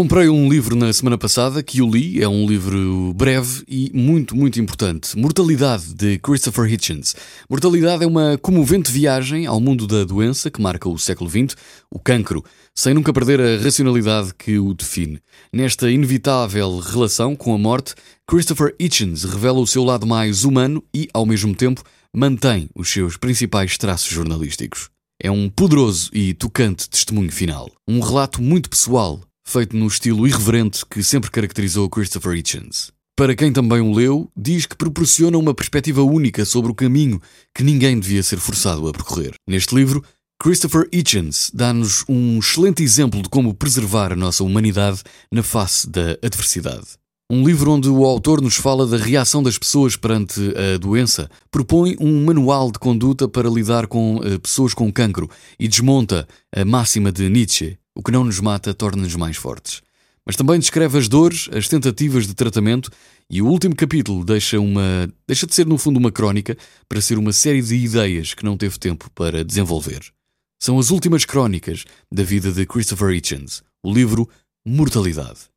Comprei um livro na semana passada que o li, é um livro breve e muito, muito importante. Mortalidade, de Christopher Hitchens. Mortalidade é uma comovente viagem ao mundo da doença que marca o século XX, o cancro, sem nunca perder a racionalidade que o define. Nesta inevitável relação com a morte, Christopher Hitchens revela o seu lado mais humano e, ao mesmo tempo, mantém os seus principais traços jornalísticos. É um poderoso e tocante testemunho final. Um relato muito pessoal feito no estilo irreverente que sempre caracterizou Christopher Hitchens. Para quem também o leu, diz que proporciona uma perspectiva única sobre o caminho que ninguém devia ser forçado a percorrer. Neste livro, Christopher Hitchens dá-nos um excelente exemplo de como preservar a nossa humanidade na face da adversidade. Um livro onde o autor nos fala da reação das pessoas perante a doença, propõe um manual de conduta para lidar com uh, pessoas com cancro e desmonta a máxima de Nietzsche: o que não nos mata torna-nos mais fortes. Mas também descreve as dores, as tentativas de tratamento e o último capítulo deixa uma deixa de ser no fundo uma crónica para ser uma série de ideias que não teve tempo para desenvolver. São as últimas crónicas da vida de Christopher Hitchens, o livro Mortalidade.